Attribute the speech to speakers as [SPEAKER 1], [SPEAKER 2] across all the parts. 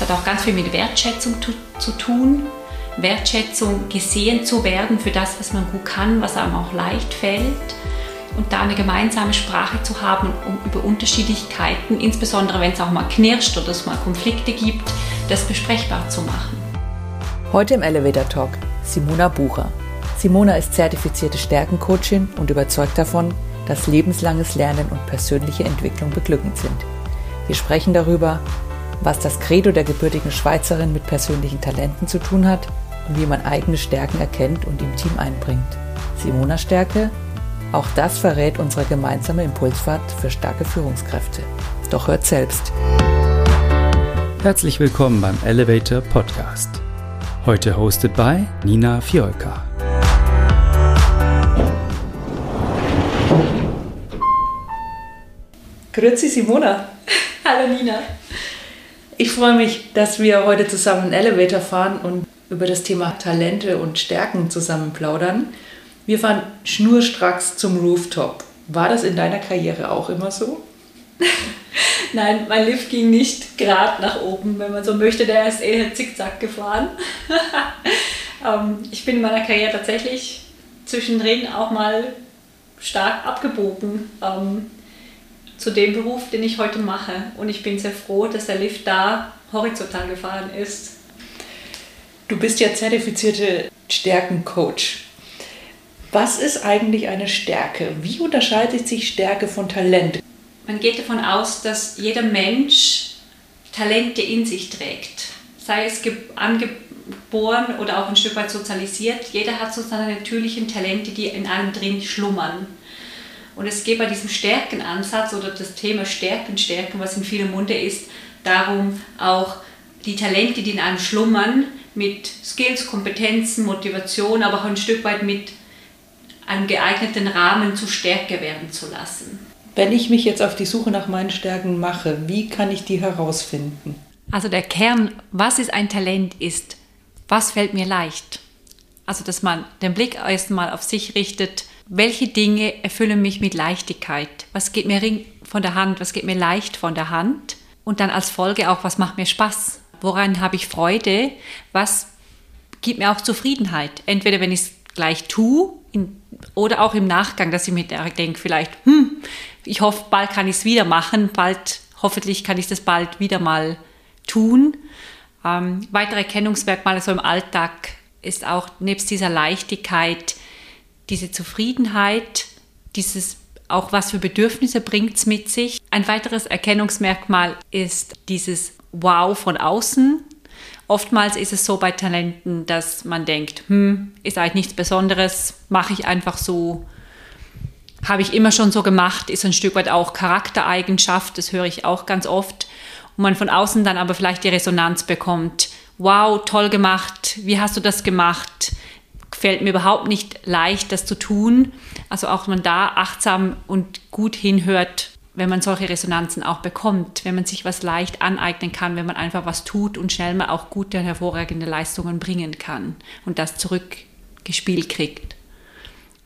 [SPEAKER 1] Es hat auch ganz viel mit Wertschätzung zu, zu tun. Wertschätzung, gesehen zu werden für das, was man gut kann, was einem auch leicht fällt und da eine gemeinsame Sprache zu haben, um über Unterschiedlichkeiten, insbesondere wenn es auch mal knirscht oder es mal Konflikte gibt, das besprechbar zu machen.
[SPEAKER 2] Heute im Elevator Talk Simona Bucher. Simona ist zertifizierte Stärkencoachin und überzeugt davon, dass lebenslanges Lernen und persönliche Entwicklung beglückend sind. Wir sprechen darüber, was das Credo der gebürtigen Schweizerin mit persönlichen Talenten zu tun hat und wie man eigene Stärken erkennt und im Team einbringt. Simona Stärke? Auch das verrät unsere gemeinsame Impulsfahrt für starke Führungskräfte. Doch hört selbst.
[SPEAKER 3] Herzlich willkommen beim Elevator Podcast. Heute hostet bei Nina Fiolka.
[SPEAKER 2] Grüezi Simona.
[SPEAKER 1] Hallo Nina.
[SPEAKER 2] Ich freue mich, dass wir heute zusammen einen Elevator fahren und über das Thema Talente und Stärken zusammen plaudern. Wir fahren schnurstracks zum Rooftop. War das in deiner Karriere auch immer so?
[SPEAKER 1] Nein, mein Lift ging nicht gerade nach oben, wenn man so möchte. Der ist eher zickzack gefahren. ähm, ich bin in meiner Karriere tatsächlich zwischendrin auch mal stark abgebogen. Ähm, zu dem Beruf, den ich heute mache. Und ich bin sehr froh, dass der Lift da horizontal gefahren ist.
[SPEAKER 2] Du bist ja zertifizierte Stärkencoach. Was ist eigentlich eine Stärke? Wie unterscheidet sich Stärke von Talent?
[SPEAKER 1] Man geht davon aus, dass jeder Mensch Talente in sich trägt. Sei es angeboren oder auch ein Stück weit sozialisiert. Jeder hat so seine natürlichen Talente, die in einem drin schlummern. Und es geht bei diesem Stärkenansatz oder das Thema Stärken, Stärken, was in vielem Munde ist, darum auch die Talente, die in einem schlummern, mit Skills, Kompetenzen, Motivation, aber auch ein Stück weit mit einem geeigneten Rahmen zu Stärke werden zu lassen.
[SPEAKER 2] Wenn ich mich jetzt auf die Suche nach meinen Stärken mache, wie kann ich die herausfinden?
[SPEAKER 1] Also der Kern, was ist ein Talent, ist, was fällt mir leicht? Also dass man den Blick erstmal auf sich richtet, welche Dinge erfüllen mich mit Leichtigkeit? Was geht mir von der Hand? Was geht mir leicht von der Hand? Und dann als Folge auch, was macht mir Spaß? Woran habe ich Freude? Was gibt mir auch Zufriedenheit? Entweder wenn ich es gleich tue in, oder auch im Nachgang, dass ich mir denke, vielleicht, hm, ich hoffe, bald kann ich es wieder machen, bald, hoffentlich kann ich das bald wieder mal tun. Ähm, weitere Erkennungsmerkmale so im Alltag ist auch nebst dieser Leichtigkeit diese Zufriedenheit, dieses auch was für Bedürfnisse bringt es mit sich. Ein weiteres Erkennungsmerkmal ist dieses Wow von außen. Oftmals ist es so bei Talenten, dass man denkt, hm, ist eigentlich nichts Besonderes, mache ich einfach so, habe ich immer schon so gemacht, ist ein Stück weit auch Charaktereigenschaft, das höre ich auch ganz oft. Und man von außen dann aber vielleicht die Resonanz bekommt, wow, toll gemacht, wie hast du das gemacht? Fällt mir überhaupt nicht leicht, das zu tun. Also auch man da achtsam und gut hinhört, wenn man solche Resonanzen auch bekommt, wenn man sich was leicht aneignen kann, wenn man einfach was tut und schnell mal auch gute, hervorragende Leistungen bringen kann und das zurückgespielt kriegt.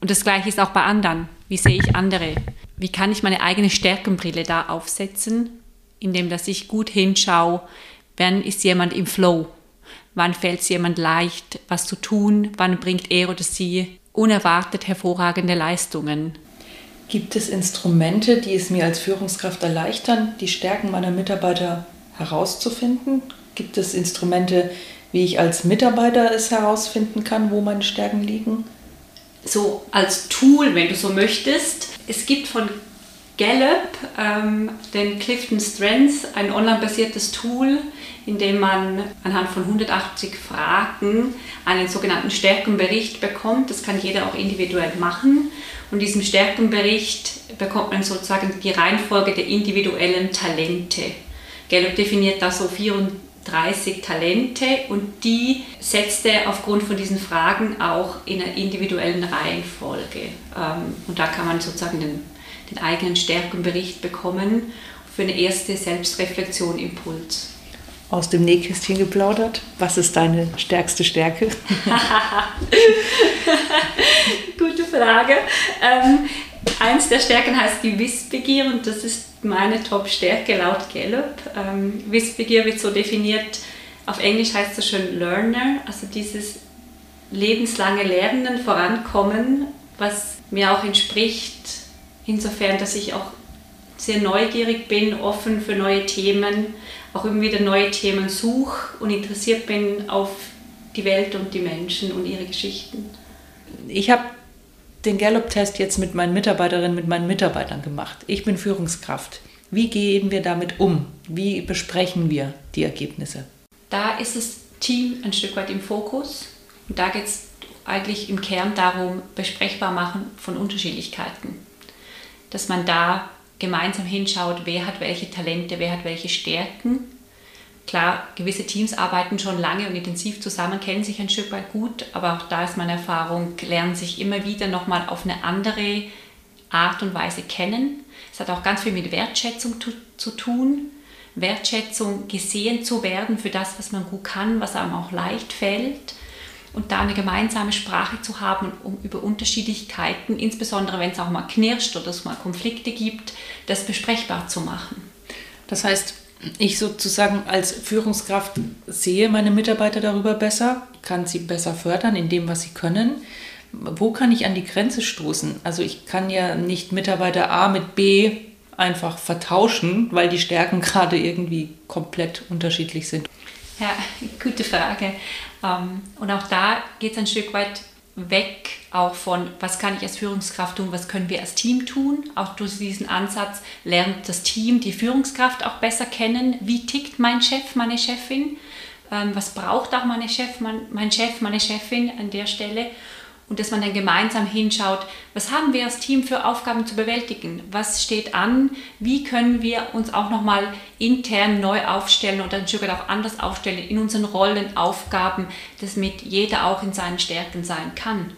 [SPEAKER 1] Und das Gleiche ist auch bei anderen. Wie sehe ich andere? Wie kann ich meine eigene Stärkenbrille da aufsetzen, indem dass ich gut hinschaue, wann ist jemand im Flow? Wann fällt es jemand leicht, was zu tun? Wann bringt er oder sie unerwartet hervorragende Leistungen?
[SPEAKER 2] Gibt es Instrumente, die es mir als Führungskraft erleichtern, die Stärken meiner Mitarbeiter herauszufinden? Gibt es Instrumente, wie ich als Mitarbeiter es herausfinden kann, wo meine Stärken liegen?
[SPEAKER 1] So als Tool, wenn du so möchtest. Es gibt von Gallup ähm, den Clifton Strengths, ein online-basiertes Tool, in dem man anhand von 180 Fragen einen sogenannten Stärkenbericht bekommt. Das kann jeder auch individuell machen. Und diesem Stärkenbericht bekommt man sozusagen die Reihenfolge der individuellen Talente. Gallup definiert da so 34 Talente und die setzt er aufgrund von diesen Fragen auch in einer individuellen Reihenfolge. Ähm, und da kann man sozusagen den, den eigenen Stärkenbericht bekommen für eine erste Selbstreflexion, Impuls
[SPEAKER 2] aus dem Nähkästchen geplaudert. Was ist deine stärkste Stärke?
[SPEAKER 1] Gute Frage. Ähm, eins der Stärken heißt die Wissbegier und das ist meine Top-Stärke laut Gallup. Ähm, Wissbegier wird so definiert, auf Englisch heißt es schön Learner, also dieses lebenslange Lernen, Vorankommen, was mir auch entspricht, insofern, dass ich auch sehr neugierig bin, offen für neue Themen, auch immer wieder neue Themen suche und interessiert bin auf die Welt und die Menschen und ihre Geschichten.
[SPEAKER 2] Ich habe den Gallup-Test jetzt mit meinen Mitarbeiterinnen, mit meinen Mitarbeitern gemacht. Ich bin Führungskraft. Wie gehen wir damit um? Wie besprechen wir die Ergebnisse?
[SPEAKER 1] Da ist das Team ein Stück weit im Fokus. Und da geht es eigentlich im Kern darum, besprechbar machen von Unterschiedlichkeiten. Dass man da gemeinsam hinschaut, wer hat welche Talente, wer hat welche Stärken. Klar, gewisse Teams arbeiten schon lange und intensiv zusammen, kennen sich ein Stück weit gut, aber auch da ist meine Erfahrung, lernen sich immer wieder nochmal auf eine andere Art und Weise kennen. Es hat auch ganz viel mit Wertschätzung zu, zu tun. Wertschätzung, gesehen zu werden für das, was man gut kann, was einem auch leicht fällt und da eine gemeinsame Sprache zu haben, um über Unterschiedlichkeiten, insbesondere wenn es auch mal knirscht oder es mal Konflikte gibt, das besprechbar zu machen.
[SPEAKER 2] Das heißt, ich sozusagen als Führungskraft sehe meine Mitarbeiter darüber besser, kann sie besser fördern in dem, was sie können. Wo kann ich an die Grenze stoßen? Also ich kann ja nicht Mitarbeiter A mit B einfach vertauschen, weil die Stärken gerade irgendwie komplett unterschiedlich sind.
[SPEAKER 1] Ja, gute Frage. Ähm, und auch da geht es ein Stück weit weg auch von, was kann ich als Führungskraft tun, was können wir als Team tun. Auch durch diesen Ansatz lernt das Team die Führungskraft auch besser kennen. Wie tickt mein Chef, meine Chefin? Ähm, was braucht auch meine Chef, mein Chef, meine Chefin an der Stelle? Und dass man dann gemeinsam hinschaut, was haben wir als Team für Aufgaben zu bewältigen, was steht an, wie können wir uns auch nochmal intern neu aufstellen oder ein Stück auch anders aufstellen in unseren Rollen, Aufgaben, damit jeder auch in seinen Stärken sein kann.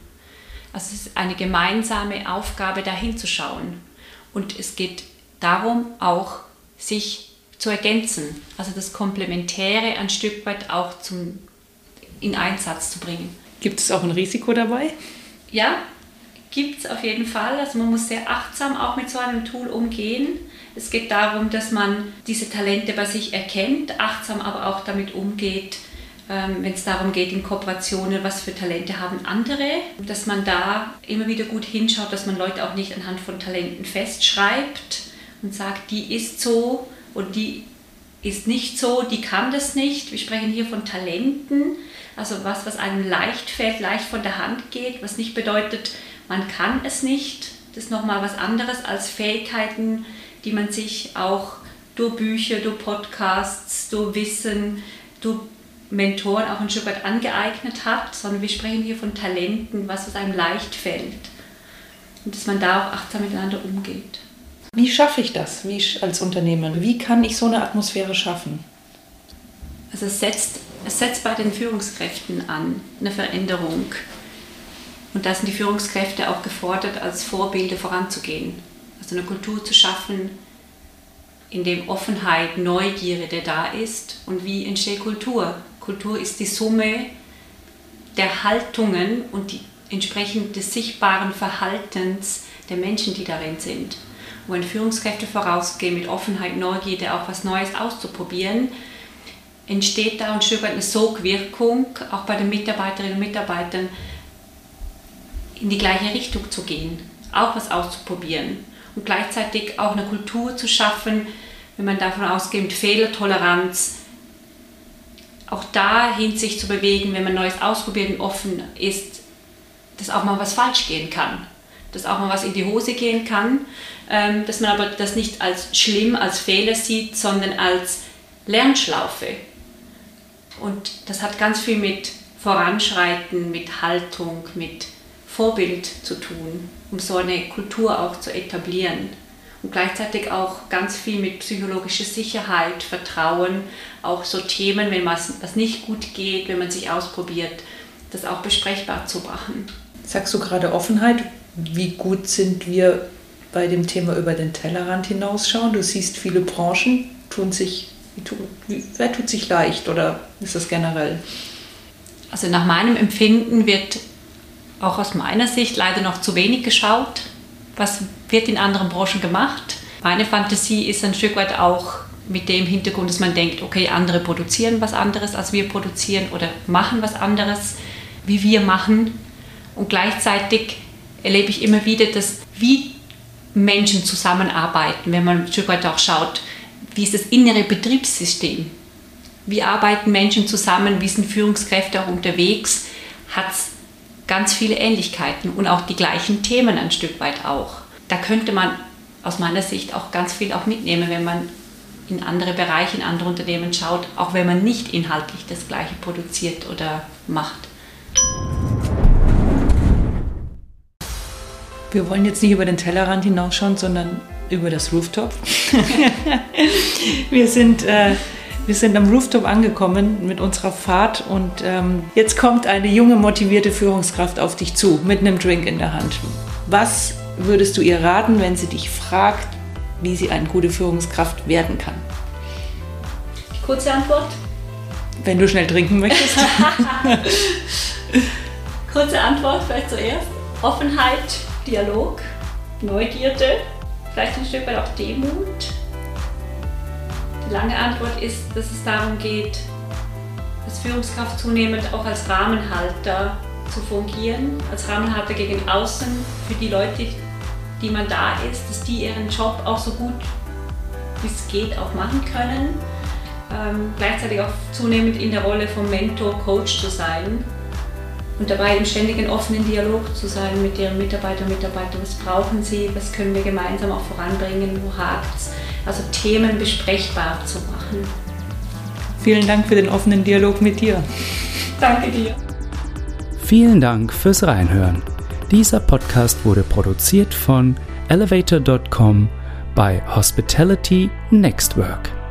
[SPEAKER 1] Also es ist eine gemeinsame Aufgabe, da hinzuschauen. Und es geht darum, auch sich zu ergänzen, also das Komplementäre ein Stück weit auch zum, in Einsatz zu bringen.
[SPEAKER 2] Gibt es auch ein Risiko dabei?
[SPEAKER 1] Ja, gibt es auf jeden Fall. Also man muss sehr achtsam auch mit so einem Tool umgehen. Es geht darum, dass man diese Talente bei sich erkennt, achtsam aber auch damit umgeht, ähm, wenn es darum geht, in Kooperationen, was für Talente haben andere, dass man da immer wieder gut hinschaut, dass man Leute auch nicht anhand von Talenten festschreibt und sagt, die ist so und die ist nicht so, die kann das nicht. Wir sprechen hier von Talenten also was, was einem leicht fällt, leicht von der Hand geht, was nicht bedeutet, man kann es nicht. Das ist nochmal was anderes als Fähigkeiten, die man sich auch durch Bücher, durch Podcasts, durch Wissen, durch Mentoren auch ein Stück weit angeeignet hat, sondern wir sprechen hier von Talenten, was, was einem leicht fällt. Und dass man da auch achtsam miteinander umgeht.
[SPEAKER 2] Wie schaffe ich das wie als Unternehmen? Wie kann ich so eine Atmosphäre schaffen?
[SPEAKER 1] Also es setzt es setzt bei den Führungskräften an, eine Veränderung. Und da sind die Führungskräfte auch gefordert, als Vorbilder voranzugehen. Also eine Kultur zu schaffen, in dem Offenheit, Neugierde da ist. Und wie entsteht Kultur? Kultur ist die Summe der Haltungen und die entsprechend des sichtbaren Verhaltens der Menschen, die darin sind. Wo wenn Führungskräfte vorausgehen mit Offenheit, Neugierde, auch was Neues auszuprobieren, entsteht da ein Stück weit eine Sogwirkung, auch bei den Mitarbeiterinnen und Mitarbeitern, in die gleiche Richtung zu gehen, auch was auszuprobieren und gleichzeitig auch eine Kultur zu schaffen, wenn man davon ausgeht, mit Fehlertoleranz, auch dahin sich zu bewegen, wenn man Neues ausprobiert und offen ist, dass auch mal was falsch gehen kann, dass auch mal was in die Hose gehen kann, ähm, dass man aber das nicht als schlimm, als Fehler sieht, sondern als Lernschlaufe. Und das hat ganz viel mit Voranschreiten, mit Haltung, mit Vorbild zu tun, um so eine Kultur auch zu etablieren. Und gleichzeitig auch ganz viel mit psychologischer Sicherheit, Vertrauen, auch so Themen, wenn was nicht gut geht, wenn man sich ausprobiert, das auch besprechbar zu machen.
[SPEAKER 2] Sagst du gerade Offenheit? Wie gut sind wir bei dem Thema über den Tellerrand hinausschauen? Du siehst, viele Branchen tun sich wer tut sich leicht oder ist das generell?
[SPEAKER 1] Also nach meinem Empfinden wird auch aus meiner Sicht leider noch zu wenig geschaut. was wird in anderen Branchen gemacht. Meine Fantasie ist ein Stück weit auch mit dem Hintergrund, dass man denkt, okay, andere produzieren was anderes, als wir produzieren oder machen was anderes, wie wir machen. Und gleichzeitig erlebe ich immer wieder, dass wie Menschen zusammenarbeiten, wenn man ein Stück weit auch schaut, wie ist das innere Betriebssystem, wie arbeiten Menschen zusammen, wie sind Führungskräfte auch unterwegs, hat es ganz viele Ähnlichkeiten und auch die gleichen Themen ein Stück weit auch. Da könnte man aus meiner Sicht auch ganz viel auch mitnehmen, wenn man in andere Bereiche, in andere Unternehmen schaut, auch wenn man nicht inhaltlich das Gleiche produziert oder macht.
[SPEAKER 2] Wir wollen jetzt nicht über den Tellerrand hinausschauen, sondern über das Rooftop. wir, sind, äh, wir sind am Rooftop angekommen mit unserer Fahrt und ähm, jetzt kommt eine junge, motivierte Führungskraft auf dich zu mit einem Drink in der Hand. Was würdest du ihr raten, wenn sie dich fragt, wie sie eine gute Führungskraft werden kann?
[SPEAKER 1] Kurze Antwort.
[SPEAKER 2] Wenn du schnell trinken möchtest.
[SPEAKER 1] Kurze Antwort vielleicht zuerst. Offenheit, Dialog, Neugierde, vielleicht ein Stück weit auch Demut. Die lange Antwort ist, dass es darum geht, als Führungskraft zunehmend auch als Rahmenhalter zu fungieren, als Rahmenhalter gegen außen für die Leute, die man da ist, dass die ihren Job auch so gut wie es geht auch machen können. Ähm, gleichzeitig auch zunehmend in der Rolle vom Mentor, Coach zu sein und dabei im ständigen offenen Dialog zu sein mit ihren Mitarbeitern und Mitarbeitern. Was brauchen sie? Was können wir gemeinsam auch voranbringen? Wo hakt es? Also Themen besprechbar zu machen.
[SPEAKER 2] Vielen Dank für den offenen Dialog mit dir.
[SPEAKER 1] Danke dir.
[SPEAKER 3] Vielen Dank fürs Reinhören. Dieser Podcast wurde produziert von elevator.com bei Hospitality Next Work.